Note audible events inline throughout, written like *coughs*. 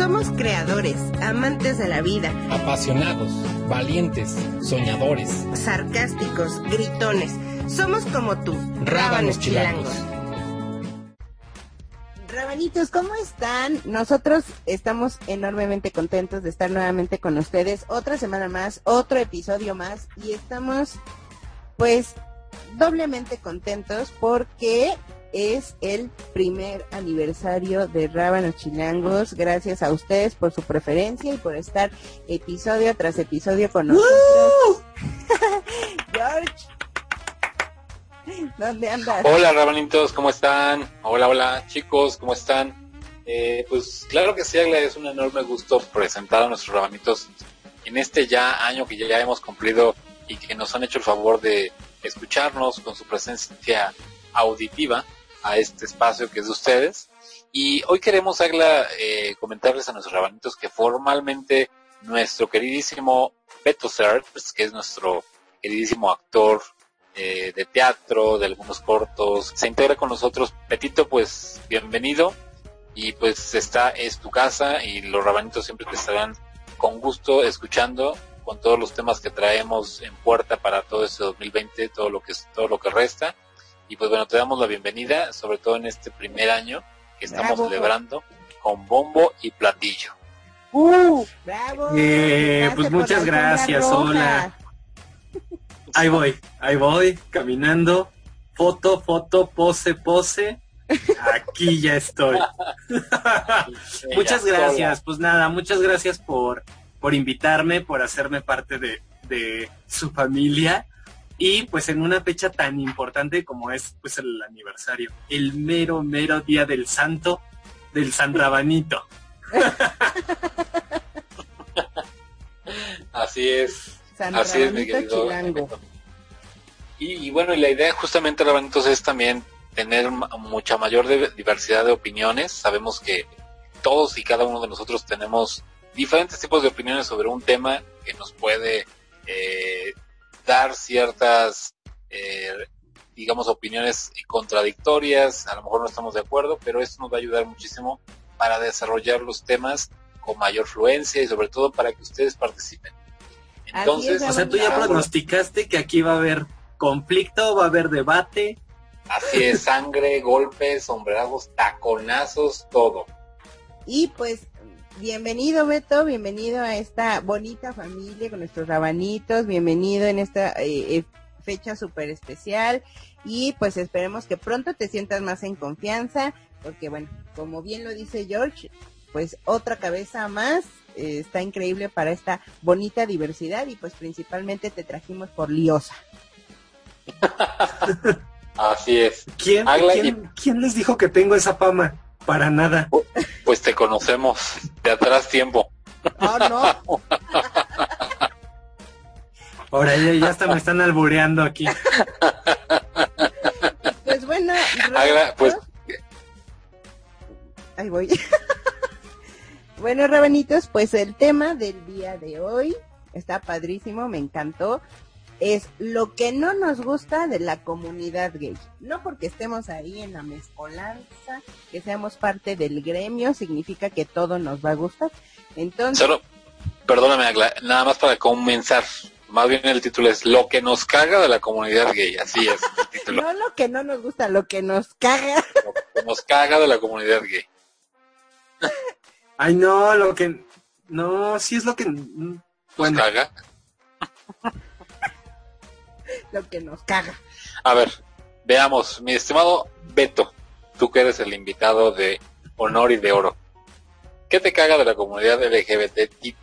Somos creadores, amantes de la vida, apasionados, valientes, soñadores, sarcásticos, gritones. Somos como tú, rábanos chilangos. Rabanitos, ¿cómo están? Nosotros estamos enormemente contentos de estar nuevamente con ustedes. Otra semana más, otro episodio más y estamos pues doblemente contentos porque es el primer aniversario de Rábanos Chilangos. Gracias a ustedes por su preferencia y por estar episodio tras episodio con nosotros. *laughs* George, ¿dónde andas? Hola Rabanitos, ¿cómo están? Hola, hola chicos, ¿cómo están? Eh, pues claro que sí, es un enorme gusto presentar a nuestros Rabanitos en este ya año que ya hemos cumplido y que nos han hecho el favor de escucharnos con su presencia auditiva a este espacio que es de ustedes. Y hoy queremos, eh, comentarles a nuestros rabanitos que formalmente nuestro queridísimo Beto que es nuestro queridísimo actor eh, de teatro, de algunos cortos, se integra con nosotros. Petito, pues bienvenido. Y pues esta es tu casa y los rabanitos siempre te estarán con gusto escuchando con todos los temas que traemos en puerta para todo este 2020, todo lo que todo lo que resta. Y pues bueno, te damos la bienvenida, sobre todo en este primer año que estamos celebrando con bombo y platillo. ¡Uh! ¡Bravo! Eh, pues muchas gracias, hola. Ahí voy, ahí voy, caminando. Foto, foto, pose, pose. Aquí ya estoy. *laughs* muchas gracias, pues nada, muchas gracias por, por invitarme, por hacerme parte de, de su familia y pues en una fecha tan importante como es pues el aniversario, el mero, mero día del santo, del San Rabanito. *laughs* Así es. Así es, mi querido. Y, bueno, y la idea justamente, Rabanitos, es también tener mucha mayor diversidad de opiniones. Sabemos que todos y cada uno de nosotros tenemos diferentes tipos de opiniones sobre un tema que nos puede eh, dar ciertas, eh, digamos, opiniones contradictorias, a lo mejor no estamos de acuerdo, pero esto nos va a ayudar muchísimo para desarrollar los temas con mayor fluencia y sobre todo para que ustedes participen. Entonces, o sea, tú ya pronosticaste que aquí va a haber conflicto, va a haber debate. Así es, sangre, golpes, sombrerazos, taconazos, todo. Y pues bienvenido Beto, bienvenido a esta bonita familia con nuestros rabanitos, bienvenido en esta eh, eh, fecha súper especial y pues esperemos que pronto te sientas más en confianza, porque bueno, como bien lo dice George, pues otra cabeza más eh, está increíble para esta bonita diversidad y pues principalmente te trajimos por liosa. *laughs* Así es. ¿Quién, ¿quién les dijo que tengo esa fama? Para nada. Pues te conocemos de atrás tiempo. Oh, no. Ahora ya, ya hasta me están albureando aquí. Pues bueno, pues ahí voy. bueno, rabanitos, pues el tema del día de hoy está padrísimo, me encantó es lo que no nos gusta de la comunidad gay. No porque estemos ahí en la mezcolanza, que seamos parte del gremio, significa que todo nos va a gustar. Entonces... Solo, perdóname, nada más para comenzar. Más bien el título es Lo que nos caga de la comunidad gay. Así es el *laughs* título. no lo que no nos gusta, lo que nos caga. Lo que nos caga de la comunidad gay. Ay, no, lo que... No, sí es lo que... Bueno. ¿Nos caga? *laughs* lo que nos caga. A ver, veamos, mi estimado Beto, tú que eres el invitado de honor y de oro. ¿Qué te caga de la comunidad LGBTQRZ?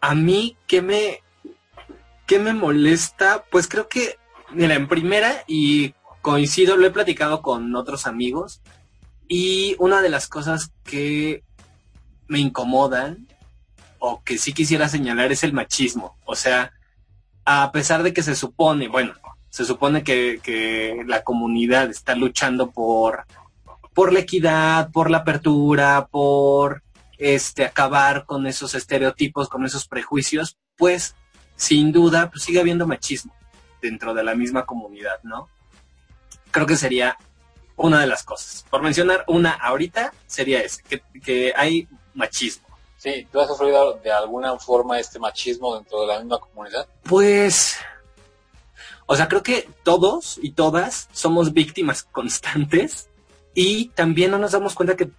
A mí, ¿qué me, qué me molesta? Pues creo que, mira, en primera, y coincido, lo he platicado con otros amigos, y una de las cosas que me incomodan o que sí quisiera señalar es el machismo. O sea, a pesar de que se supone, bueno, se supone que, la comunidad está luchando por, por la equidad, por la apertura, por este acabar con esos estereotipos, con esos prejuicios, pues sin duda pues, sigue habiendo machismo dentro de la misma comunidad, ¿no? Creo que sería una de las cosas. Por mencionar una ahorita sería ese, que, que hay machismo. Sí, ¿tú has sufrido de alguna forma este machismo dentro de la misma comunidad? Pues, o sea, creo que todos y todas somos víctimas *laughs* constantes y también no nos damos cuenta que,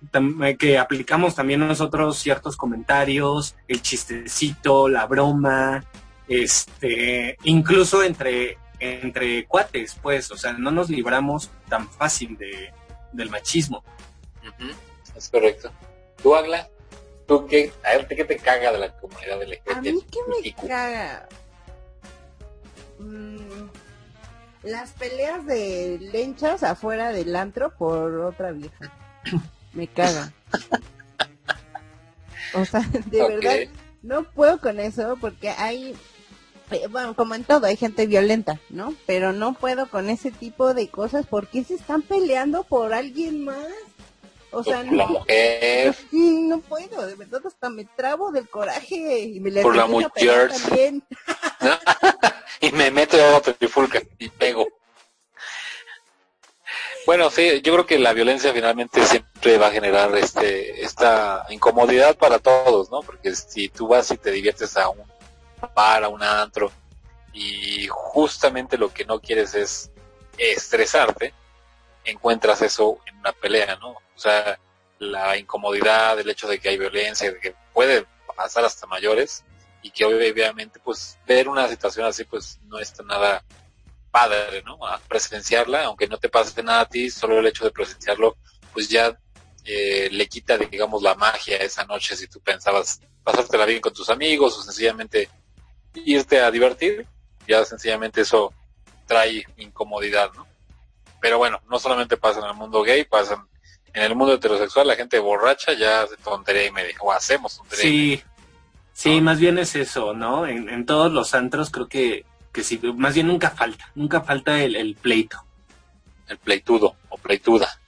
que aplicamos también nosotros ciertos comentarios, el chistecito, la broma, este, incluso entre, entre cuates, pues, o sea, no nos libramos tan fácil de, del machismo. Es correcto. ¿Tú, Agla? ¿Tú qué, a ver, qué te caga de la comunidad LGBT? A mí qué me caga. Mm, las peleas de lenchas afuera del antro por otra vieja. *coughs* Me caga. O sea, *laughs* de verdad, no puedo con eso porque hay, eh, bueno, como en todo, hay gente violenta, ¿no? Pero no puedo con ese tipo de cosas porque se están peleando por alguien más. O sea, no, la mujer. no puedo, de verdad hasta me trabo del coraje y me le Por la mujer. *laughs* y me meto a otra trifulca y pego. Bueno, sí, yo creo que la violencia finalmente siempre va a generar este esta incomodidad para todos, ¿no? Porque si tú vas y te diviertes a un bar, a un antro, y justamente lo que no quieres es estresarte, encuentras eso en una pelea, ¿no? O sea, la incomodidad, el hecho de que hay violencia, de que puede pasar hasta mayores, y que obviamente pues ver una situación así pues no está nada padre, ¿no? Presenciarla, aunque no te pase nada a ti, solo el hecho de presenciarlo, pues ya eh, le quita, digamos, la magia esa noche si tú pensabas pasártela bien con tus amigos o sencillamente irte a divertir, ya sencillamente eso trae incomodidad, ¿no? Pero bueno, no solamente pasa en el mundo gay, pasa en el mundo heterosexual, la gente borracha ya hace tontería y media, o hacemos tontería. Sí, sí, más bien es eso, ¿no? En, en todos los antros creo que que sí, más bien nunca falta, nunca falta el, pleito. El pleitudo o pleituda.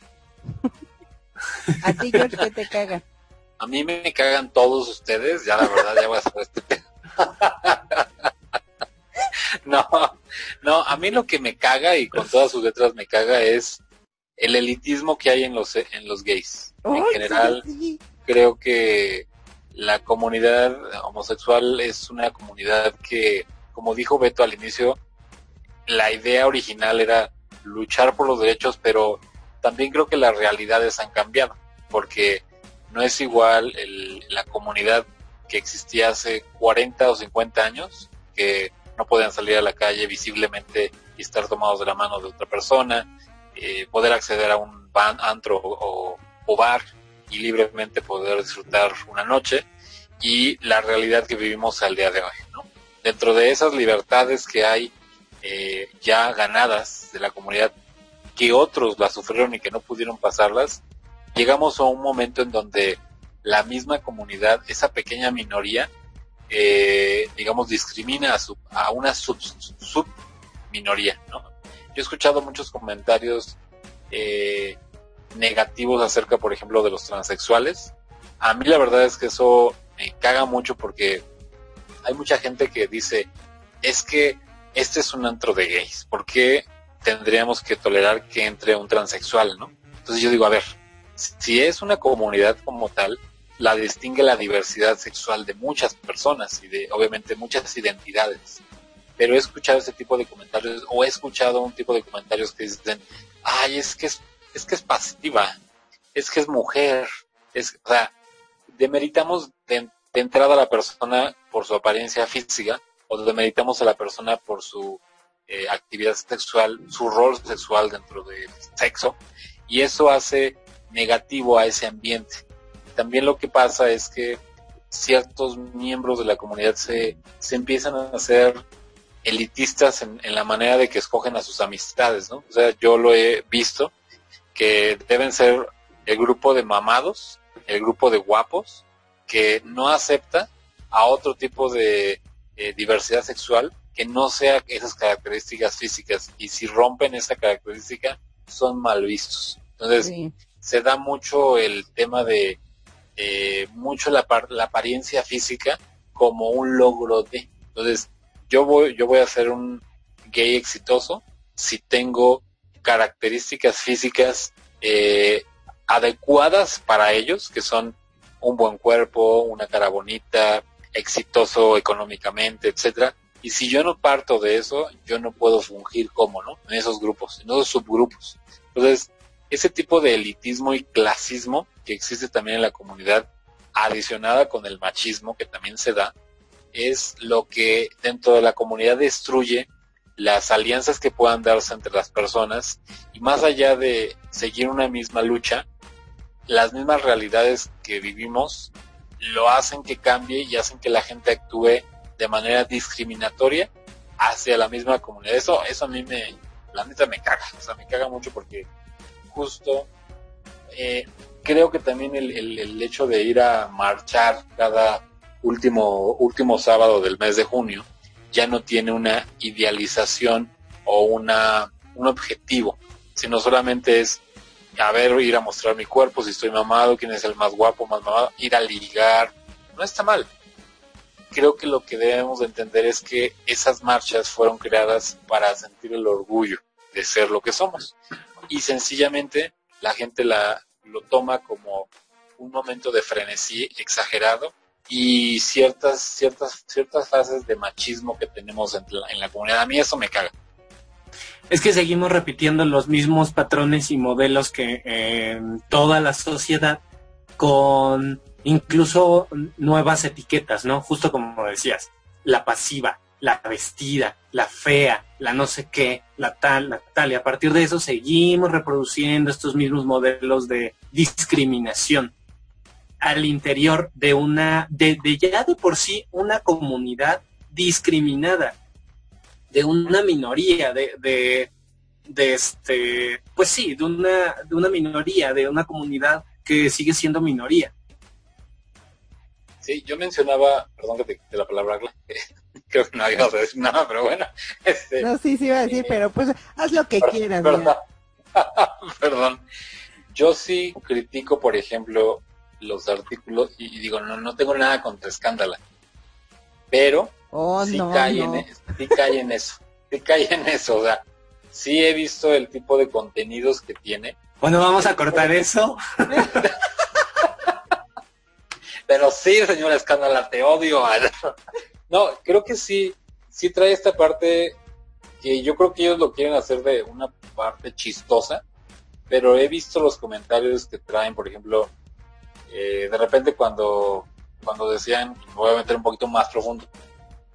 ¿A ti, George, qué te caga? *laughs* A mí me cagan todos ustedes, ya la verdad ya voy a hacer este *laughs* *laughs* No, no, a mí lo que me caga y con todas sus letras me caga es el elitismo que hay en los en los gays. en general, creo que la comunidad homosexual es una comunidad que como dijo Beto al inicio, la idea original era luchar por los derechos, pero también creo que las realidades han cambiado, porque no es igual la comunidad que existía hace 40 o 50 años, que no podían salir a la calle visiblemente y estar tomados de la mano de otra persona, eh, poder acceder a un antro o, o bar y libremente poder disfrutar una noche, y la realidad que vivimos al día de hoy, ¿no? dentro de esas libertades que hay eh, ya ganadas de la comunidad, que otros las sufrieron y que no pudieron pasarlas, llegamos a un momento en donde la misma comunidad, esa pequeña minoría, eh, digamos, discrimina a, su, a una sub, sub minoría, ¿no? Yo he escuchado muchos comentarios eh, negativos acerca, por ejemplo, de los transexuales. A mí la verdad es que eso me caga mucho porque hay mucha gente que dice, es que este es un antro de gays, ¿por qué tendríamos que tolerar que entre un transexual, no? Entonces yo digo, a ver, si es una comunidad como tal, la distingue la diversidad sexual de muchas personas y de obviamente muchas identidades. Pero he escuchado ese tipo de comentarios o he escuchado un tipo de comentarios que dicen, ay, es que es, es que es pasiva, es que es mujer, es, o sea, demeritamos de, entrada a la persona por su apariencia física o demeritamos a la persona por su eh, actividad sexual, su rol sexual dentro del sexo, y eso hace negativo a ese ambiente. También lo que pasa es que ciertos miembros de la comunidad se, se empiezan a hacer elitistas en, en, la manera de que escogen a sus amistades, ¿no? O sea, yo lo he visto, que deben ser el grupo de mamados, el grupo de guapos, que no acepta a otro tipo de eh, diversidad sexual que no sea esas características físicas y si rompen esa característica son mal vistos. Entonces se da mucho el tema de eh, mucho la, apariencia física como un logro de. Entonces yo voy yo voy a ser un gay exitoso si tengo características físicas eh, adecuadas para ellos, que son un buen cuerpo, una cara bonita, exitoso económicamente, etcétera. Y si yo no parto de eso, yo no puedo fungir como, ¿no? En esos grupos, en esos subgrupos. Entonces, ese tipo de elitismo y clasismo que existe también en la comunidad, adicionada con el machismo que también se da, es lo que dentro de la comunidad destruye las alianzas que puedan darse entre las personas y más allá de seguir una misma lucha, las mismas realidades que vivimos lo hacen que cambie y hacen que la gente actúe de manera discriminatoria hacia la misma comunidad. Eso, eso a mí me, la neta me caga, o sea, me caga mucho porque justo eh, creo que también el, hecho de ir a marchar cada último, último sábado del mes de junio ya no tiene una idealización o una, un objetivo, sino solamente es a ver, ir a mostrar mi cuerpo, si estoy mamado, quién es el más guapo, más mamado, ir a ligar, no está mal. Creo que lo que debemos de entender es que esas marchas fueron creadas para sentir el orgullo de ser lo que somos. Y sencillamente la gente la, lo toma como un momento de frenesí exagerado y ciertas, ciertas, ciertas fases de machismo que tenemos en la, comunidad. A mí eso me caga es que seguimos repitiendo los mismos patrones y modelos que en toda la sociedad con incluso nuevas etiquetas, ¿no? Justo como decías, la pasiva, la vestida, la fea, la no sé qué, la tal, la tal, y a partir de eso seguimos reproduciendo estos mismos modelos de discriminación al interior de una, de, ya de por sí una comunidad discriminada de una minoría, de, de, de, este, pues sí, de una, de una minoría, de una comunidad que sigue siendo minoría. Sí, yo mencionaba, perdón que te la palabra, creo que no había a decir nada, pero bueno. *laughs* Este, no, sí, sí iba a decir, pero pues haz lo que quieras. Perdón. *laughs* perdón. Yo sí critico, por ejemplo, los artículos y digo, no, no tengo nada contra escándala, pero Oh, sí, no, cae no. En, sí cae en eso, sí cae en eso, o sea, sí he visto el tipo de contenidos que tiene. Bueno, vamos a cortar eso. *laughs* Pero sí, señora Escándala, te odio. No, creo que sí, sí trae esta parte que yo creo que ellos lo quieren hacer de una parte chistosa, pero he visto los comentarios que traen, por ejemplo, eh, de repente cuando, cuando decían, voy a meter un poquito más profundo,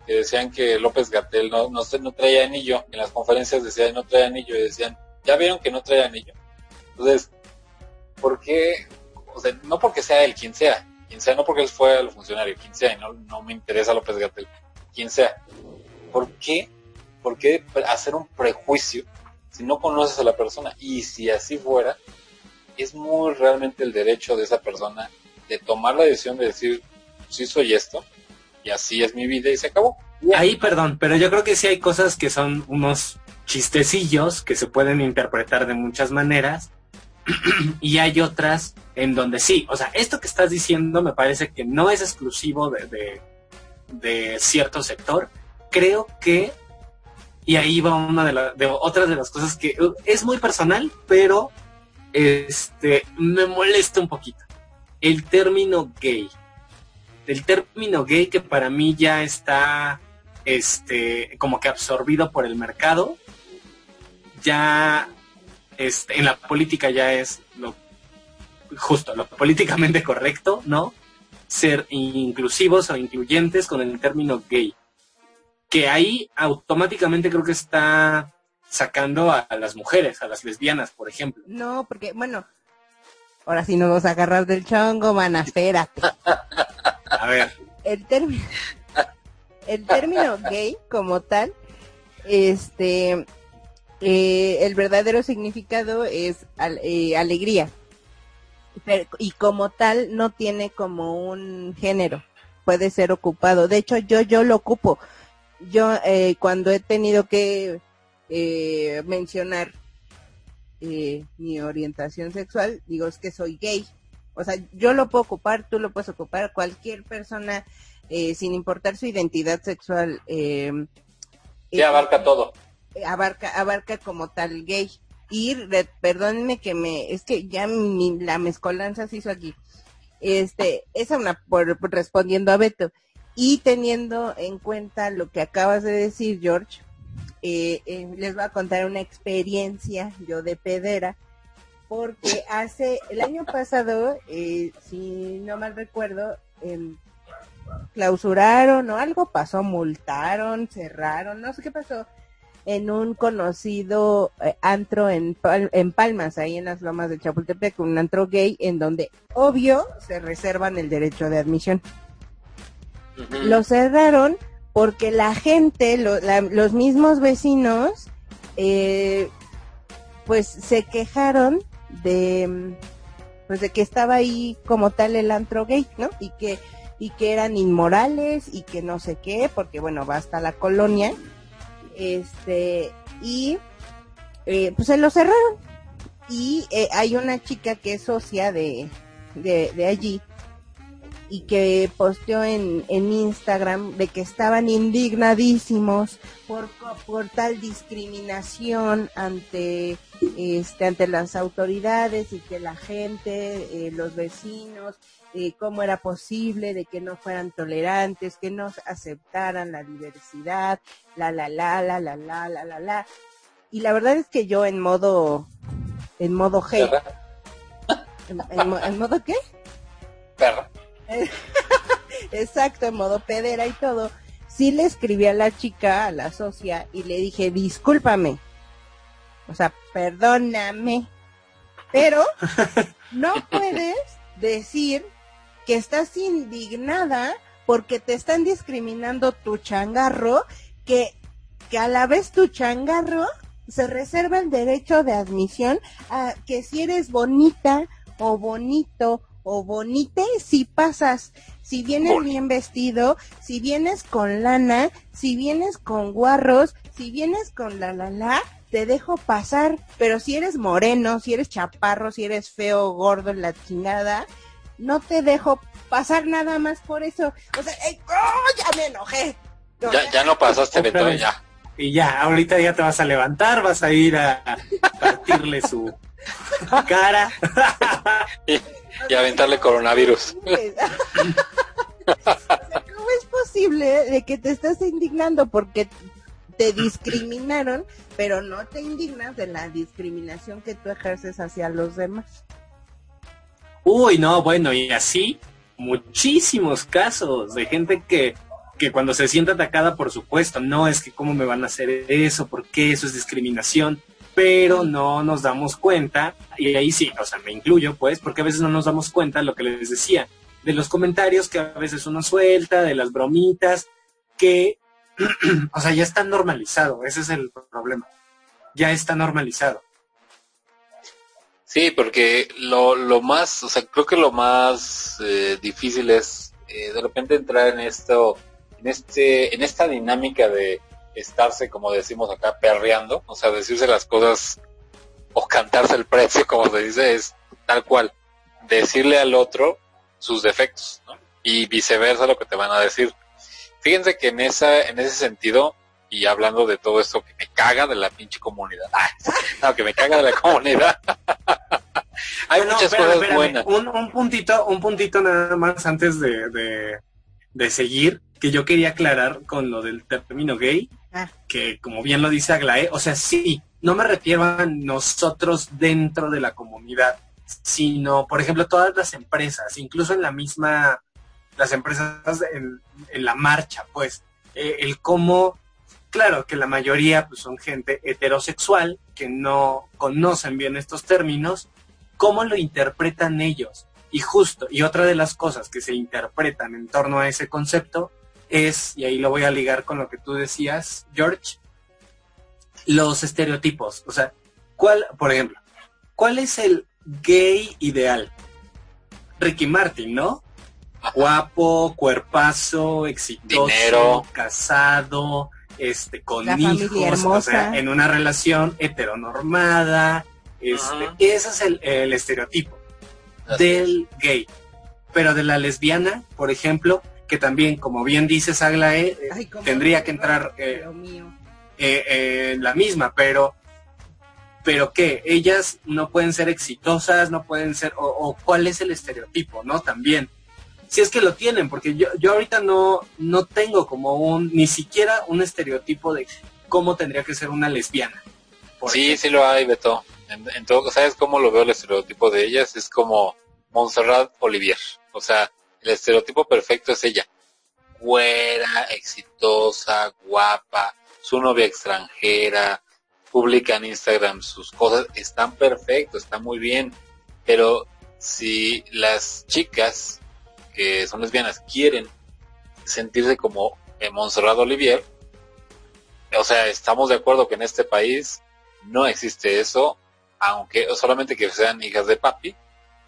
que decían que López Gatel no, no, no traía anillo, en las conferencias decían no trae anillo, y decían, ya vieron que no trae anillo. Entonces, ¿por qué? O sea, no porque sea él, quien sea, quien sea, no porque él fue el funcionario, quien sea, y no, no me interesa López Gatel, quien sea. ¿Por qué? ¿Por qué hacer un prejuicio si no conoces a la persona? Y si así fuera, es muy realmente el derecho de esa persona de tomar la decisión de decir, sí soy esto, y así es mi vida y se acabó. Ahí, perdón, pero yo creo que sí hay cosas que son unos chistecillos que se pueden interpretar de muchas maneras *clears throat* y hay otras en donde sí, o sea, esto que estás diciendo me parece que no es exclusivo de, cierto sector. Creo que, y ahí va una de, de otras de las cosas que es muy personal, pero este me molesta un poquito. El término gay el término gay que para mí ya está este como que absorbido por el mercado ya este, en la política ya es justo lo políticamente correcto no ser inclusivos o incluyentes con el término gay que ahí automáticamente creo que está sacando a, a las mujeres a las lesbianas por ejemplo no porque bueno ahora sí nos vamos a agarrar del chongo mana espérate a ver. El término, el término gay como tal, este, eh, el verdadero significado es eh, alegría. Pero, y como tal no tiene como un género, puede ser ocupado. De hecho, yo, yo lo ocupo. Yo eh, cuando he tenido que eh, mencionar eh, mi orientación sexual, digo es que soy gay o sea, yo lo puedo ocupar, tú lo puedes ocupar, cualquier persona, eh, sin importar su identidad sexual. Eh, sí, abarca todo. Abarca, abarca como tal gay. Y perdónenme que me, es que ya mi, la mezcolanza se hizo aquí. Este, esa una por, respondiendo a Beto. Y teniendo en cuenta lo que acabas de decir, George, eh, eh, les voy a contar una experiencia yo de pedera, porque hace el año pasado, eh, si no mal recuerdo, em, clausuraron o algo pasó, multaron, cerraron, no sé qué pasó, en un conocido antro en, en Palmas, ahí en las lomas de Chapultepec, un antro gay, en donde obvio se reservan el derecho de admisión. Lo cerraron porque la gente, los mismos vecinos, eh, pues se quejaron de, pues de que estaba ahí como tal el antro gay, ¿no? Y que, y que eran inmorales y que no sé qué, porque bueno, va hasta la colonia, este, y eh, pues se lo cerraron. Y eh, hay una chica que es socia de, de, de allí, y que posteó en, en Instagram de que estaban indignadísimos por, por tal discriminación ante este ante las autoridades y que la gente, eh, los vecinos, eh, cómo era posible de que no fueran tolerantes, que no aceptaran la diversidad, la la la la la la la la la. Y la verdad es que yo en modo en modo hate. ¿En, en modo qué? Perra. *laughs* Exacto, en modo pedera y todo. Sí le escribí a la chica, a la socia, y le dije, discúlpame. O sea, perdóname. Pero *laughs* no puedes decir que estás indignada porque te están discriminando tu changarro, que, que a la vez tu changarro se reserva el derecho de admisión a que si eres bonita o bonito o bonite si pasas, si vienes bien vestido, si vienes con lana, si vienes con guarros, si vienes con la la la, te dejo pasar, pero si eres moreno, si eres chaparro, si eres feo, gordo, la chingada, no te dejo pasar nada más por eso. O sea, ¡oh! ya me enojé. ya, ya no pasaste, Beto, ya. Y ya, ahorita ya te vas a levantar, vas a ir a partirle su cara. y aventarle coronavirus. ¿Cómo es posible de que te estás indignando porque te discriminaron, pero no te indignas de la discriminación que tú ejerces hacia los demás? Uy, no, bueno, y así muchísimos casos de gente que, que cuando se siente atacada, por supuesto, no es que cómo me van a hacer eso, porque eso es discriminación pero no nos damos cuenta, y ahí sí, o sea, me incluyo pues, porque a veces no nos damos cuenta lo que les decía, de los comentarios que a veces uno suelta, de las bromitas, que, *clears throat* o sea, ya está normalizado, ese es el problema, ya está normalizado. Sí, porque lo, lo más, o sea, creo que lo más eh, difícil es eh, de repente entrar en esto, en este, en esta dinámica de estarse, como decimos acá, perreando, o sea, decirse las cosas o cantarse el precio, como se dice, es tal cual, decirle al otro sus defectos, ¿no? Y viceversa lo que te van a decir. Fíjense que en esa, en ese sentido, y hablando de todo esto que me caga de la pinche comunidad, *laughs* no, que me caga de la comunidad. *laughs* Hay muchas cosas buenas. Un, puntito, un puntito nada más antes de, de, de seguir, que yo quería aclarar con lo del término gay. Que como bien lo dice Aglae, o sea, sí, no me refiero a nosotros dentro de la comunidad, sino, por ejemplo, todas las empresas, incluso en la misma, las empresas en, la marcha, pues, eh, el cómo, claro que la mayoría pues, son gente heterosexual, que no conocen bien estos términos, cómo lo interpretan ellos. Y justo, y otra de las cosas que se interpretan en torno a ese concepto es, y ahí lo voy a ligar con lo que tú decías, George, los estereotipos. O sea, ¿cuál, por ejemplo, cuál es el gay ideal? Ricky Martin, ¿no? Guapo, cuerpazo, exitoso, casado, este, con hijos, o sea, en una relación heteronormada. Este, Ese es el, el estereotipo del gay. Pero de la lesbiana, por ejemplo, que también, como bien dices, Aglae, tendría que entrar eh, eh, en la misma, pero pero ¿qué? Ellas no pueden ser exitosas, no pueden ser, o, o cuál es el estereotipo, ¿no? También. Si es que lo tienen, porque yo, yo ahorita no, no tengo como un, ni siquiera un estereotipo de cómo tendría que ser una lesbiana. por Sí, ejemplo. sí lo hay, Beto. En, en todo, ¿sabes cómo lo veo el estereotipo de ellas? Es como Montserrat Olivier. O sea, el estereotipo perfecto es ella. Güera, exitosa, guapa, su novia extranjera, publica en Instagram sus cosas, están perfectos, está muy bien. Pero si las chicas que son lesbianas quieren sentirse como Montserrat Olivier, o sea, estamos de acuerdo que en este país no existe eso, aunque solamente que sean hijas de papi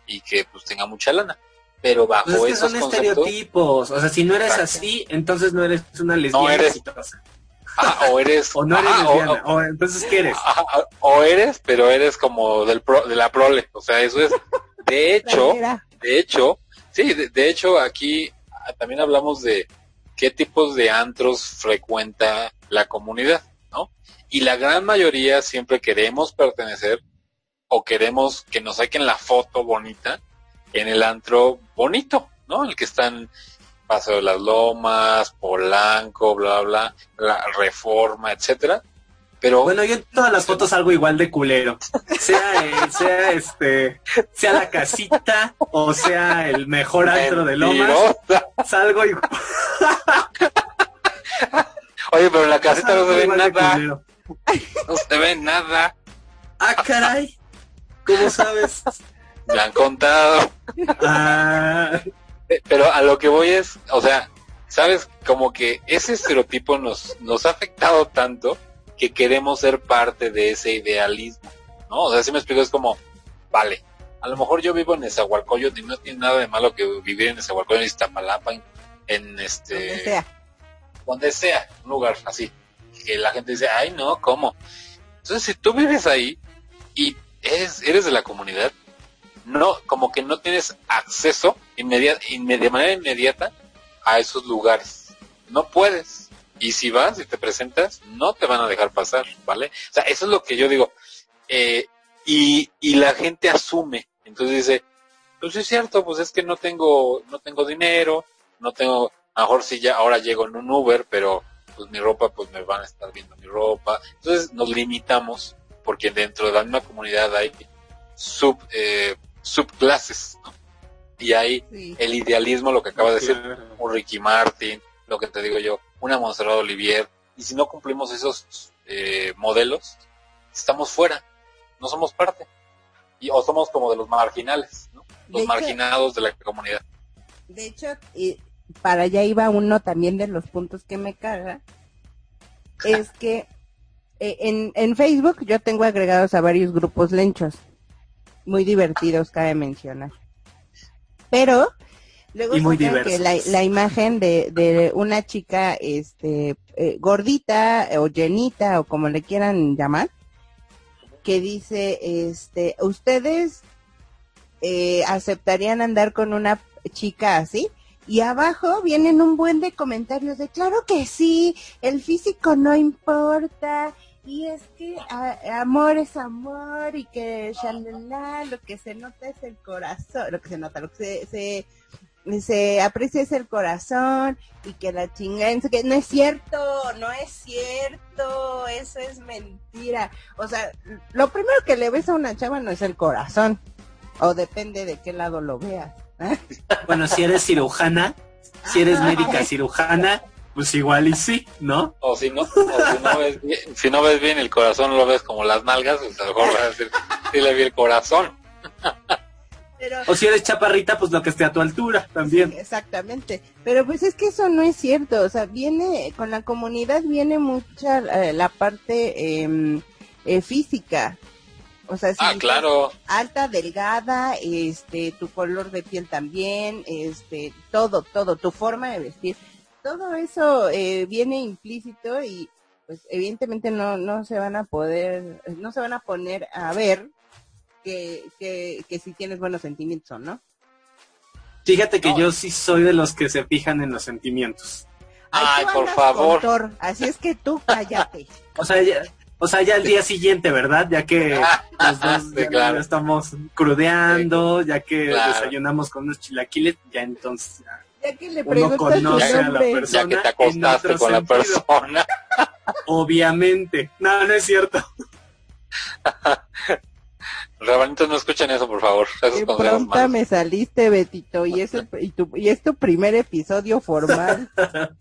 y que pues tengan mucha lana. Pero bajo Pues es que esos son conceptos, estereotipos. O sea, si no eres Exacto. así, entonces no eres una lesbiana eres- exitosa. ajá, o eres, *laughs* O no eres lesbiana. O, entonces, ¿qué eres? o eres, pero eres como del pro, de la prole, o sea, eso es. De *laughs* hecho, de hecho, sí, de, de hecho aquí ah, también hablamos de qué tipos de antros frecuenta la comunidad, ¿no? Y la gran mayoría siempre queremos pertenecer o queremos que nos saquen la foto bonita en el antro bonito, ¿no? El que está en Paso de las Lomas, Polanco, bla, bla, la Reforma, etcétera. Pero Bueno, yo en todas las fotos salgo igual de culero. Sea, eh, sea este, sea la casita o sea el mejor antro de Lomas, salgo igual, Oye, pero en la casita no se ve nada, no se ve nada. Ah, caray. ¿Cómo sabes? Me han contado. Ah, Eh, Pero a lo que voy es, o sea, sabes, como que ese estereotipo nos, nos ha afectado tanto que queremos ser parte de ese idealismo, ¿no? O sea, si me explico, es como, vale, a lo mejor yo vivo en Nezahualcóyotl y no tiene nada de malo que vivir en Nezahualcóyotl, en Iztapalapa, en, en este, donde sea. donde sea, un lugar así, que la gente dice, ay no, ¿cómo? Entonces, si tú vives ahí y eres, eres de la comunidad, no, como que no tienes acceso inmedia- inme- de manera inmediata a esos lugares. No puedes. Y si vas y te presentas, no te van a dejar pasar, ¿vale? O sea, eso es lo que yo digo. Eh, y, y la gente asume. Entonces dice, pues es cierto, pues es que no tengo, no tengo dinero, no tengo, a lo mejor sí ya ahora llego en un Uber, pero pues mi ropa, pues me van a estar viendo mi ropa. Entonces nos limitamos porque dentro de la misma comunidad hay sub, eh, subclases, ¿no? Y hay Sí. el idealismo, lo que acaba de decir claro. un Ricky Martin, lo que te digo yo, una Montserrat Olivier, y si no cumplimos esos eh, modelos, estamos fuera, no somos parte, y o somos como de los marginales, ¿no? De los hecho- marginados de la comunidad. De hecho, y para allá iba uno también de los puntos que me caga, es *laughs* que eh, en, en Facebook yo tengo agregados a varios grupos lenchos, muy divertidos, cabe mencionar. Pero luego Y muy que la, la imagen de, de una chica este eh, gordita o llenita o como le quieran llamar, que dice, este, ustedes eh, aceptarían andar con una chica así. Y abajo vienen un buen de comentarios de claro que sí, el físico no importa, y es que a- amor es amor, y que shalala, lo que se nota es el corazón, lo que se nota, lo que se, se, se aprecia es el corazón, y que la chinga, que no es cierto, no es cierto, eso es mentira. O sea, lo primero que le ves a una chava no es el corazón, o depende de qué lado lo veas. ¿eh? Bueno, si eres cirujana, si eres médica cirujana, pues igual y sí, ¿no? O si no, o si no ves bien, si no ves bien el corazón, lo ves como las nalgas, pues a lo mejor vas a decir, sí le vi el corazón. Pero O si eres chaparrita, pues lo que esté a tu altura también. Sí, exactamente. Pero pues es que eso no es cierto. O sea, viene, con la comunidad viene mucha eh, la parte em, eh, física. O sea, si Ah, claro. alta, delgada, este, tu color de piel también, este, todo, todo, tu forma de vestir, todo eso eh, viene implícito y pues evidentemente no, no se van a poder, no se van a poner a ver que, que, que si tienes buenos sentimientos o no. Fíjate que No. yo sí soy de los que se fijan en los sentimientos. Ay, por favor. así es que tú cállate. *laughs* O sea, ya- O sea, ya el día siguiente, ¿verdad? Ya que *laughs* los dos Sí, ya claro. estamos crudeando, ya que Claro. desayunamos con unos chilaquiles, ya entonces ya Ya que le Uno conoce a la persona. Ya que te en acostaste otro con la sentido. persona. *laughs* Obviamente. No, no es cierto. *laughs* Rabanitos, no escuchen eso, por favor. Esos pronta me saliste, Betito, y es, el- y, tu, y es tu primer episodio formal. *laughs*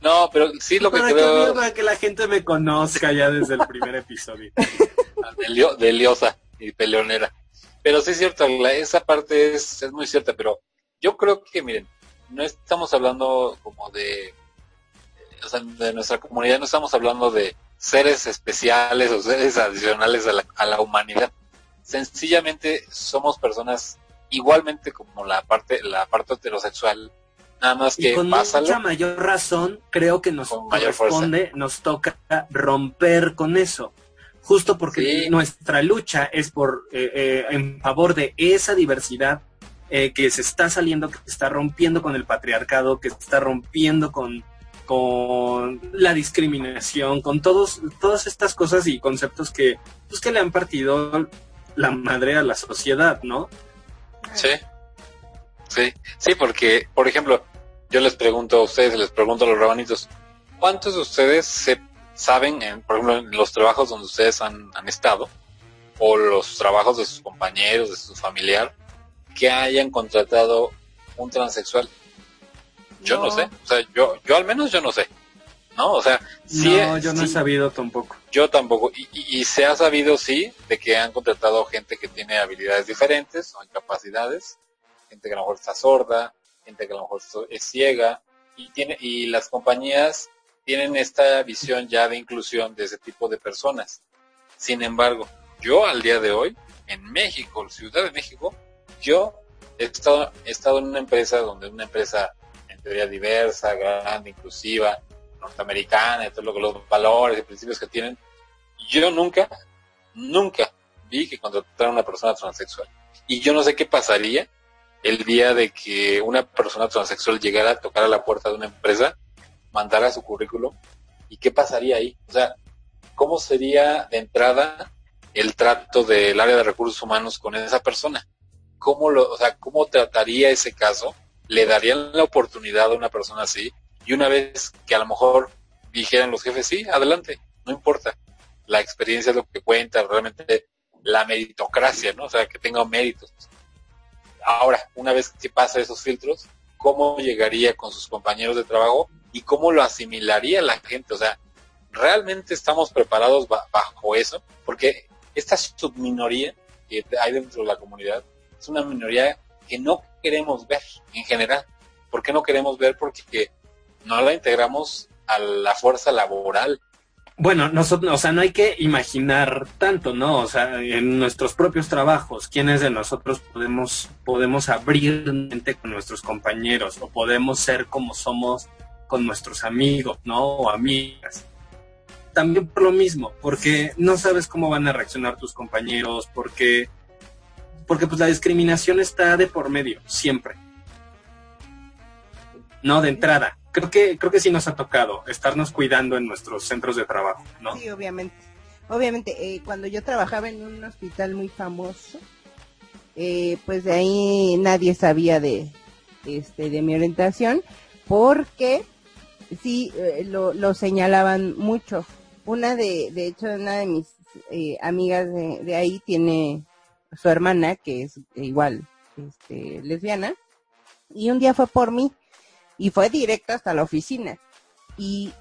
No, pero sí lo que creo para que la gente me conozca ya desde el primer episodio. de, lio- de liosa y peleonera. Pero sí es cierto, la- esa parte es, es muy cierta, pero yo creo que, miren, no estamos hablando como de, o sea, de nuestra comunidad, no estamos hablando de seres especiales o seres adicionales a la, a la humanidad. Sencillamente somos personas igualmente como la parte, la parte heterosexual, nada más Y que con pásalo. mucha mayor razón, creo que nos corresponde, nos toca romper con eso. Justo porque Sí. nuestra lucha es por eh, eh, en favor de esa diversidad eh, que se está saliendo, que se está rompiendo con el patriarcado, que se está rompiendo con, con la discriminación, con todos, todas estas cosas y conceptos que, pues, que le han partido la madre a la sociedad, ¿no? Sí. Sí, sí, porque, por ejemplo, yo les pregunto a ustedes, les pregunto a los rabanitos, ¿cuántos de ustedes se saben, en, por ejemplo, en los trabajos donde ustedes han, han estado, o los trabajos de sus compañeros, de su familiar, que hayan contratado un transexual? Yo no, No. sé, o sea, yo, yo al menos yo no sé, ¿no? O sea, sí, no, yo no he sabido tampoco. yo tampoco. Y, y- y se ha sabido, sí, de que han contratado gente que tiene habilidades diferentes o incapacidades, gente que a lo mejor está sorda, gente que a lo mejor es ciega, y tiene y las compañías tienen esta visión ya de inclusión de ese tipo de personas. Sin embargo, yo al día de hoy, en México, Ciudad de México, yo he estado, he estado en una empresa donde una empresa en teoría diversa, grande, inclusiva, norteamericana, y todo lo que los valores y principios que tienen, yo nunca, nunca vi que contrataran a una persona transexual. Y yo no sé qué pasaría el día de que una persona transexual llegara a tocar a la puerta de una empresa, mandara su currículum, y qué pasaría ahí. O sea, ¿cómo sería de entrada el trato del área de recursos humanos con esa persona? ¿Cómo lo, o sea, cómo trataría ese caso? ¿Le darían la oportunidad a una persona así? Y una vez que a lo mejor dijeran los jefes, sí, adelante, no importa. La experiencia es lo que cuenta, realmente la meritocracia, ¿no? O sea, que tenga méritos. Ahora, una vez que pasa esos filtros, ¿cómo llegaría con sus compañeros de trabajo y cómo lo asimilaría la gente? O sea, ¿realmente estamos preparados ba- bajo eso? Porque esta subminoría que hay dentro de la comunidad es una minoría que no queremos ver en general. ¿Por qué no queremos ver? Porque no la integramos a la fuerza laboral. Bueno, nosotros, o sea, no hay que imaginar tanto, ¿no? O sea, en nuestros propios trabajos, ¿quiénes de nosotros podemos, podemos abrir mente con nuestros compañeros o podemos ser como somos con nuestros amigos, ¿no? O amigas. También por lo mismo, porque no sabes cómo van a reaccionar tus compañeros, porque, porque pues la discriminación está de por medio, siempre. No, de entrada. Creo que, creo que sí nos ha tocado estarnos cuidando en nuestros centros de trabajo, ¿no? Sí, obviamente. Obviamente, eh, cuando yo trabajaba en un hospital muy famoso, eh, pues de ahí nadie sabía de, este, de mi orientación, porque sí eh, lo, lo señalaban mucho. Una de, de hecho, una de mis eh, amigas de, de ahí tiene su hermana, que es igual, este, lesbiana, y un día fue por mí, y fue directo hasta la oficina. Y,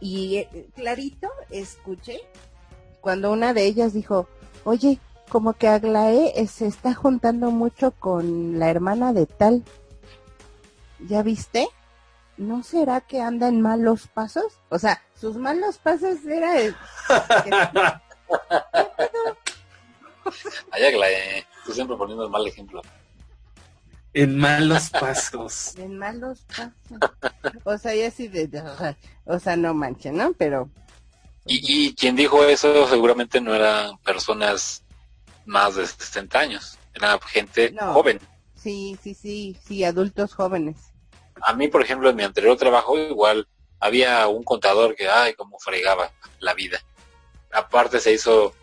y eh, clarito escuché cuando una de ellas dijo, oye, como que Aglaé eh, se está juntando mucho con la hermana de tal. ¿Ya viste? ¿No será que anda en malos pasos? O sea, sus malos pasos era el- *laughs* *laughs* Ay, Aglaé, tú siempre poniendo el mal ejemplo. en malos pasos. *laughs* en malos pasos. O sea, ya así de, o sea, no manchen, ¿no? Pero Y, y quien dijo eso seguramente no eran personas más de 60 años, era gente No. joven. sí, sí, sí, sí, adultos jóvenes. A mí, por ejemplo, en mi anterior trabajo igual había un contador que, ay, cómo fregaba la vida. aparte se hizo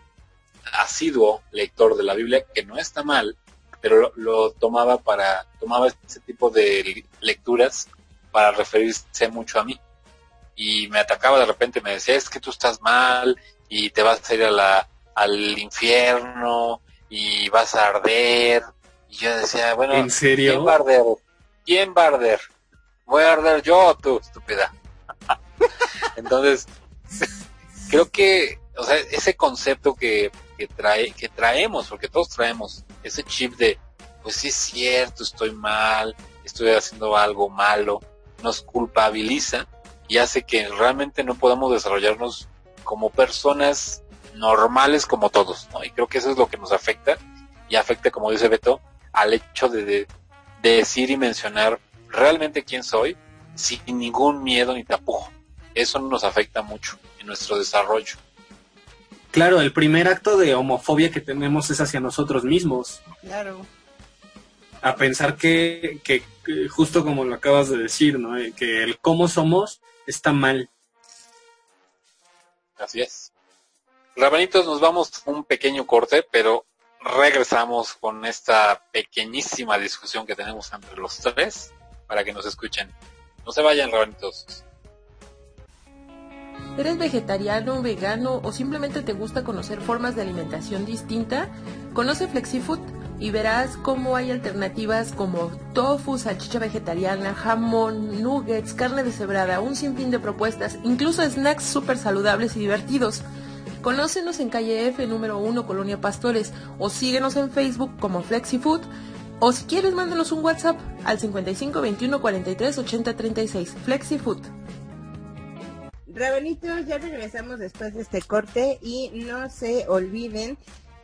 asiduo lector de la Biblia, que no está mal, pero lo, lo tomaba para, tomaba ese tipo de lecturas para referirse mucho a mí. Y me atacaba de repente, me decía, es que tú estás mal y te vas a ir a la, al infierno y vas a arder. Y yo decía, bueno, ¿En serio? ¿quién va a arder? ¿Quién va a arder? Voy a arder yo, tú, estúpida. *laughs* Entonces, *laughs* creo que, o sea, ese concepto que, que trae, que traemos, porque todos traemos ese chip de, pues sí es cierto, estoy mal, estoy haciendo algo malo, nos culpabiliza y hace que realmente no podamos desarrollarnos como personas normales como todos, ¿no? Y creo que eso es lo que nos afecta y afecta, como dice Beto, al hecho de, de, de decir y mencionar realmente quién soy sin ningún miedo ni tapujo. Eso nos afecta mucho en nuestro desarrollo. Claro, el primer acto de homofobia que tenemos es hacia nosotros mismos. Claro. A pensar que, que, que justo como lo acabas de decir, ¿no? Eh, Que el cómo somos está mal. Así es. Rabanitos, nos vamos a un pequeño corte, pero regresamos con esta pequeñísima discusión que tenemos entre los tres para que nos escuchen. No se vayan, Rabanitos. ¿Eres vegetariano, vegano o simplemente te gusta conocer formas de alimentación distinta? Conoce FlexiFood y verás cómo hay alternativas como tofu, salchicha vegetariana, jamón, nuggets, carne deshebrada, un sinfín de propuestas, incluso snacks súper saludables y divertidos. Conócenos en calle F número 1 Colonia Pastores o síguenos en Facebook como FlexiFood o si quieres mándanos un WhatsApp al 55 21 43 80 36 FlexiFood. Rabanitos, ya regresamos después de este corte y no se olviden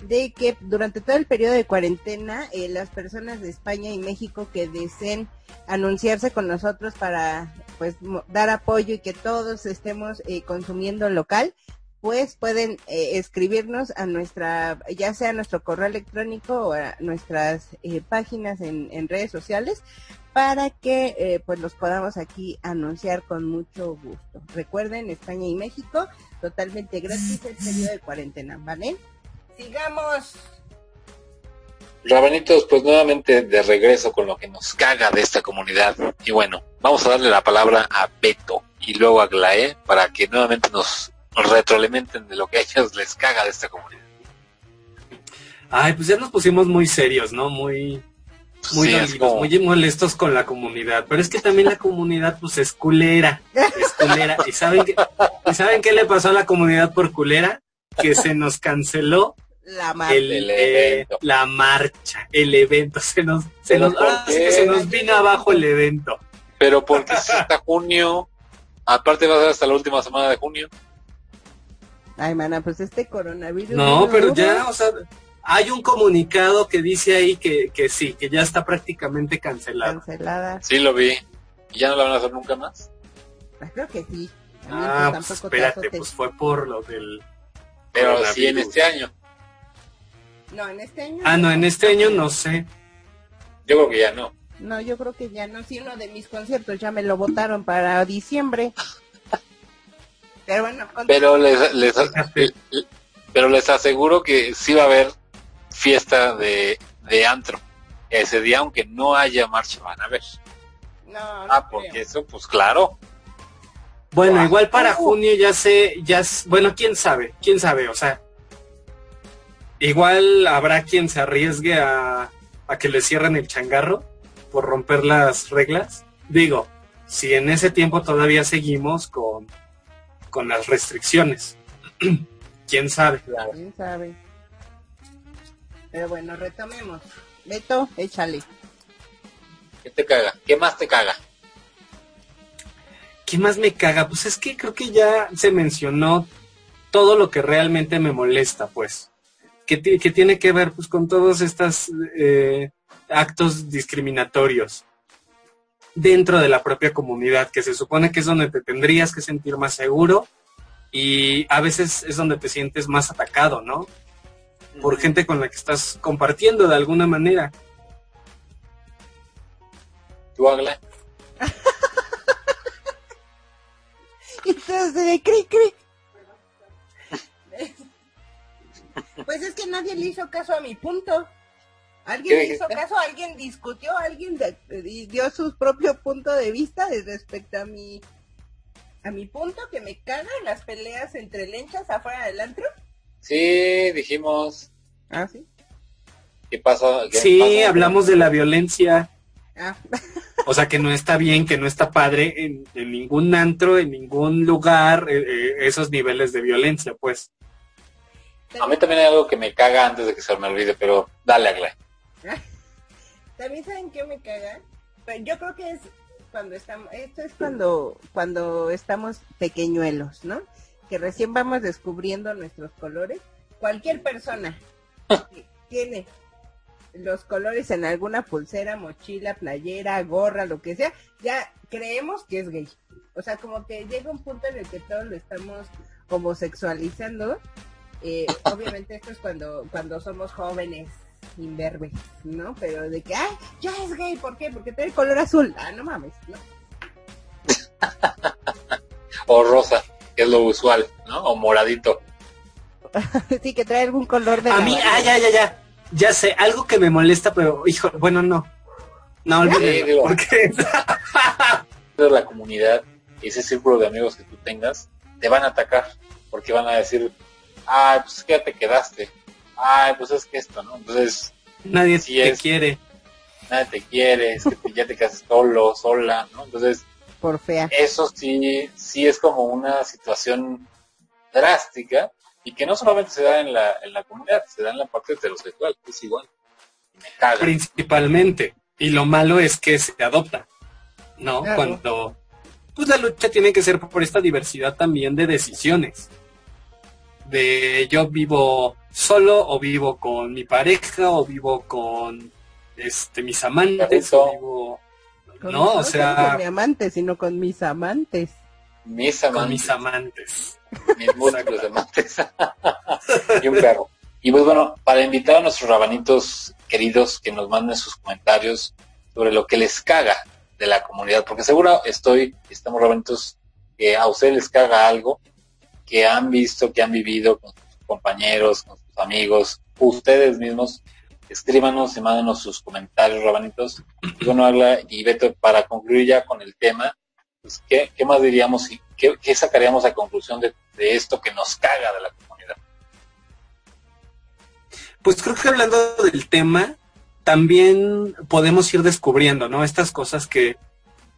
de que durante todo el periodo de cuarentena eh, las personas de España y México que deseen anunciarse con nosotros para pues dar apoyo y que todos estemos eh, consumiendo local pues pueden eh, escribirnos a nuestra ya sea nuestro correo electrónico o a nuestras páginas en redes sociales para que eh, pues los podamos aquí anunciar con mucho gusto recuerden España y México totalmente gratis el periodo de cuarentena vale sigamos Rabanitos, pues nuevamente de regreso con lo que nos caga de esta comunidad. Y bueno, vamos a darle la palabra a Beto y luego a Glae para que nuevamente nos retroalimenten de lo que a ellos les caga de esta comunidad. Ay, pues ya nos pusimos muy serios, ¿no? Muy, muy Sí, es dolidos, como- muy molestos con la comunidad. Pero es que también la comunidad, pues, es culera. Es culera. ¿Y saben qué, ¿Y saben qué le pasó a la comunidad por culera? Que se nos canceló la madre el, El eh, la marcha, el evento. Se nos, se ¿Pero nos, por ahora sí qué? que se nos vino abajo el evento. Pero porque es hasta junio, aparte va a ser hasta la última semana de junio. ay mana pues este coronavirus No, pero ya, o sea, hay un comunicado que dice ahí que, que sí, que ya está prácticamente cancelado. cancelada Sí lo vi. ¿Y ya no la van a hacer nunca más? Ah, creo que sí También, Ah, pues, pues espérate, pues fue por lo del... Pero sí en este año. no en este año Ah, no, en este año no sé. Yo creo que ya no. No, yo creo que ya no. Sí, uno de mis conciertos ya me lo votaron para diciembre. Pero bueno, Pero les, les, pero les aseguro que sí va a haber fiesta de, de antro. Ese día, aunque no haya marcha, van a ver. no, no Ah, creo. porque eso, pues claro. Bueno, Guau. igual para junio ya sé, ya, bueno, quién sabe, quién sabe, o sea, igual habrá quien se arriesgue a, a que le cierren el changarro por romper las reglas. Digo, si en ese tiempo todavía seguimos con, con las restricciones, *clears throat* quién sabe. ¿Quién sabe? Pero bueno, retomemos. Beto, échale. ¿Qué te caga? ¿Qué más te caga? ¿Qué más me caga? Pues es que creo que ya se mencionó todo lo que realmente me molesta, pues. Que, ti- que tiene que ver pues con todos estos eh, actos discriminatorios dentro de la propia comunidad, que se supone que es donde te tendrías que sentir más seguro y a veces es donde te sientes más atacado, ¿no? Por gente con la que estás compartiendo de alguna manera. *laughs* ¿Tú, Agla? Entonces, de cri cri. *laughs* Pues es que nadie le hizo caso a mi punto. ¿Qué ¿Alguien le hizo caso? ¿Alguien discutió? ¿Alguien de- y dio su propio punto de vista de respecto a mi a mi punto que me cagan las peleas entre lenchas afuera del antro? Sí, dijimos. Ah, sí. ¿Qué pasa? ¿Qué Sí, hablamos de la violencia. Ah, *laughs* O sea, que no está bien, que no está padre en, en ningún antro, en ningún lugar, eh, eh, esos niveles de violencia, pues. A mí también hay algo que me caga antes de que se me olvide, pero dale, Agla. *laughs* También saben que me cagan. Pero yo creo que es cuando estamos, esto es cuando, cuando estamos pequeñuelos, ¿no? Que recién vamos descubriendo nuestros colores. Cualquier persona que tiene los colores en alguna pulsera, mochila, playera, gorra, lo que sea, ya creemos que es gay. O sea, como que llega un punto en el que todos lo estamos homosexualizando. Eh, *laughs* obviamente esto es cuando, cuando somos jóvenes, imberbes, ¿no? Pero de que, ay, ya es gay, ¿por qué? Porque tiene color azul. Ah, no mames, ¿no? *laughs* O rosa, que es lo usual, ¿no? O moradito. *laughs* sí, que trae algún color de A mí, ah, ya, ya, ya. Ya sé, algo que me molesta, pero, hijo, bueno, no. No, Sí, olvídalo, digo. porque *laughs* la comunidad, ese círculo de amigos que tú tengas, te van a atacar, porque van a decir, ay, pues es que ya te quedaste, ay, pues es que esto, ¿no? Entonces, nadie te es. quiere. nadie te quiere, es que te- ya te quedas solo, sola, ¿no? Entonces, Por fea. eso sí, sí es como una situación drástica y que no solamente se da en la, en la comunidad, se da en la parte heterosexual, que es igual. Y me caga. Principalmente. Y lo malo es que se adopta, ¿no? Claro. Cuando, pues la lucha tiene que ser por esta diversidad también de decisiones. De yo vivo solo o vivo con mi pareja o vivo con este mis amantes o vivo Con no, o sea, con mi amante, sino con mis amantes. Mis con amantes. mis amantes. mis múltiples amantes *laughs* y un perro. Y pues bueno, para invitar a nuestros rabanitos queridos que nos manden sus comentarios sobre lo que les caga de la comunidad, porque seguro estoy, estamos rabanitos, que a ustedes les caga algo que han visto, que han vivido con sus compañeros, con sus amigos, ustedes mismos, escríbanos y mándenos sus comentarios, rabanitos. Y bueno, Agla y Beto, para concluir ya con el tema, pues, ¿qué, qué más diríamos y qué, qué sacaríamos a conclusión de, de esto que nos caga de la comunidad? Pues creo que hablando del tema, también podemos ir descubriendo, ¿no? Estas cosas que,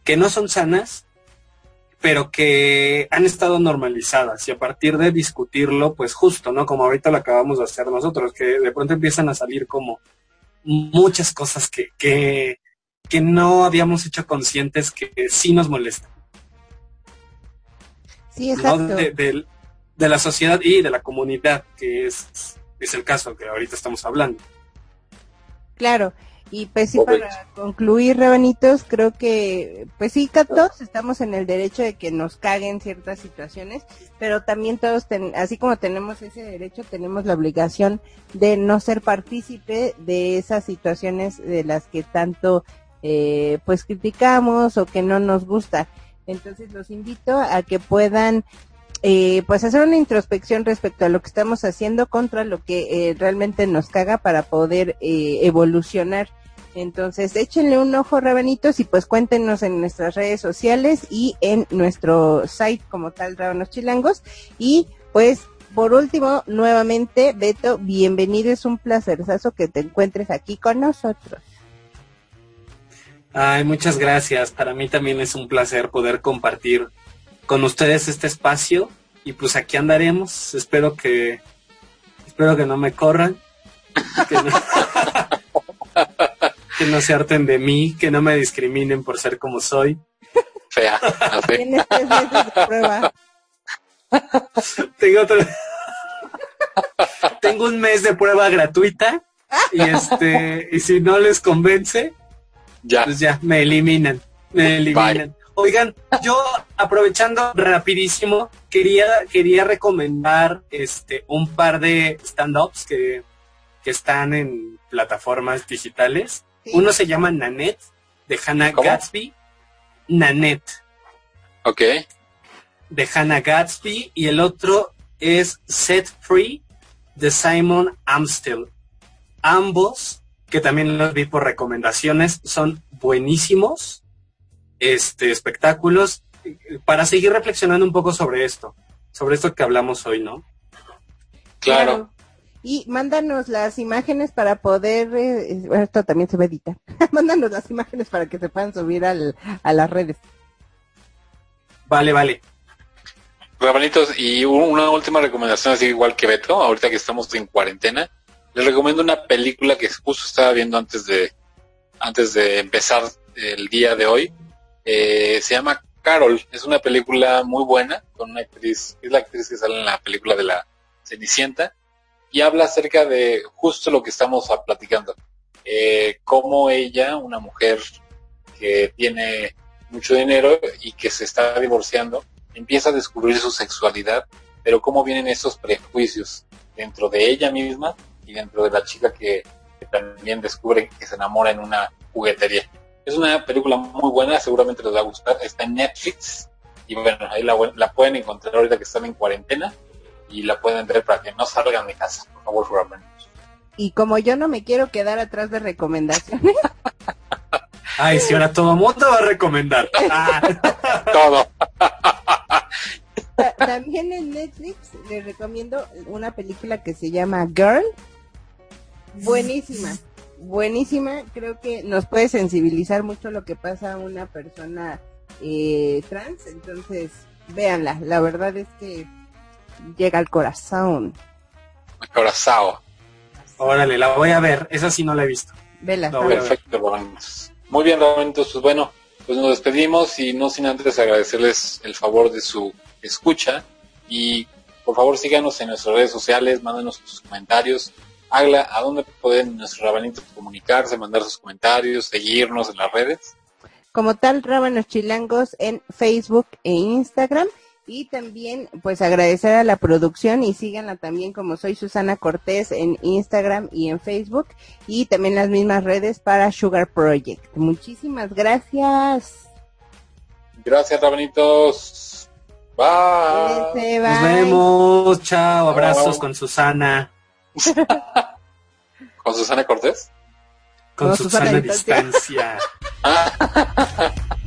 que no son sanas, pero que han estado normalizadas. Y a partir de discutirlo, pues justo, ¿no? Como ahorita lo acabamos de hacer nosotros, que de pronto empiezan a salir como muchas cosas que, que, que no habíamos hecho conscientes que sí nos molestan, Sí, ¿no? exacto. De, de- de la sociedad y de la comunidad, que es, es el caso que ahorita estamos hablando. Claro, y pues sí, para concluir, Rebanitos, creo que, pues sí, todos estamos en el derecho de que nos caguen ciertas situaciones, pero también todos, ten- así como tenemos ese derecho, tenemos la obligación de no ser partícipe de esas situaciones de las que tanto, eh, pues criticamos o que no nos gusta. Entonces los invito a que puedan eh, pues hacer una introspección respecto a lo que estamos haciendo contra lo que eh, realmente nos caga para poder eh, evolucionar. Entonces, échenle un ojo, rabanitos, y pues cuéntenos en nuestras redes sociales y en nuestro site como tal, Rábanos Chilangos. Y pues, por último, nuevamente, Beto, bienvenido, es un placerzazo que te encuentres aquí con nosotros. Ay, muchas gracias. Para mí también es un placer poder compartir con ustedes este espacio y pues aquí andaremos. Espero que espero que no me corran, *laughs* que no, que no se harten de mí, que no me discriminen por ser como soy. Fea, la. Tienes tres meses de prueba. Tengo otro- Tengo un mes de prueba gratuita y este y si no les convence, Ya, pues ya me eliminan, me eliminan. Oigan, yo aprovechando rapidísimo, quería, quería recomendar este un par de stand-ups que, que están en plataformas digitales. Sí. Uno se llama Nanette, de Hannah ¿Cómo? Gatsby. Nanette, ok. de Hannah Gatsby. Y el otro es Set Free, de Simon Amstel. Ambos, que también los vi por recomendaciones, son buenísimos este, espectáculos para seguir reflexionando un poco sobre esto, sobre esto que hablamos hoy, ¿no? Claro. Y mándanos las imágenes para poder, eh, bueno, esto también se va a editar. *laughs* mándanos las imágenes para que se puedan subir al, a las redes. Vale, vale. Rabanitos, y un- una última recomendación, así igual que Beto, ahorita que estamos en cuarentena, les recomiendo una película que justo estaba viendo antes de, antes de empezar el día de hoy. Eh, se llama Carol, es una película muy buena, con una actriz, es la actriz que sale en la película de la Cenicienta, y habla acerca de justo lo que estamos platicando. Eh, cómo ella, una mujer que tiene mucho dinero y que se está divorciando, empieza a descubrir su sexualidad, pero cómo vienen esos prejuicios dentro de ella misma y dentro de la chica que, que también descubre que se enamora en una juguetería. Es una película muy buena, seguramente les va a gustar. Está en Netflix y bueno, ahí la, la pueden encontrar ahorita que están en cuarentena y la pueden ver para que no salgan de casa, por favor, Rabanitos. Y como yo no me quiero quedar atrás de recomendaciones, *laughs* Ay, si ahora todo mundo va a recomendar. Ah, Todo. ta- también en Netflix les recomiendo una película que se llama Girl. Buenísima, buenísima. Creo que nos puede sensibilizar mucho lo que pasa a una persona eh, trans. Entonces, véanla. La verdad es que llega al corazón. Corazao. órale, la voy a ver. Esa sí no la he visto. Vela. No. Perfecto, Rabanitos. Muy bien, Rabanitos. Pues bueno, pues nos despedimos y no sin antes agradecerles el favor de su escucha y por favor síganos en nuestras redes sociales, mándenos sus comentarios. Agla, ¿a dónde pueden nuestros rabanitos comunicarse, mandar sus comentarios, seguirnos en las redes? como tal Rábanos Chilangos en Facebook e Instagram y también pues agradecer a la producción y síganla también como soy Susana Cortés en Instagram y en Facebook y también las mismas redes para Sugar Project. Muchísimas gracias. Gracias, Rabanitos. Bye. Nos vemos. Chao. Abrazos con Susana. *laughs* ¿Con Susana Cortés? Con Con Susana, distancia. *laughs*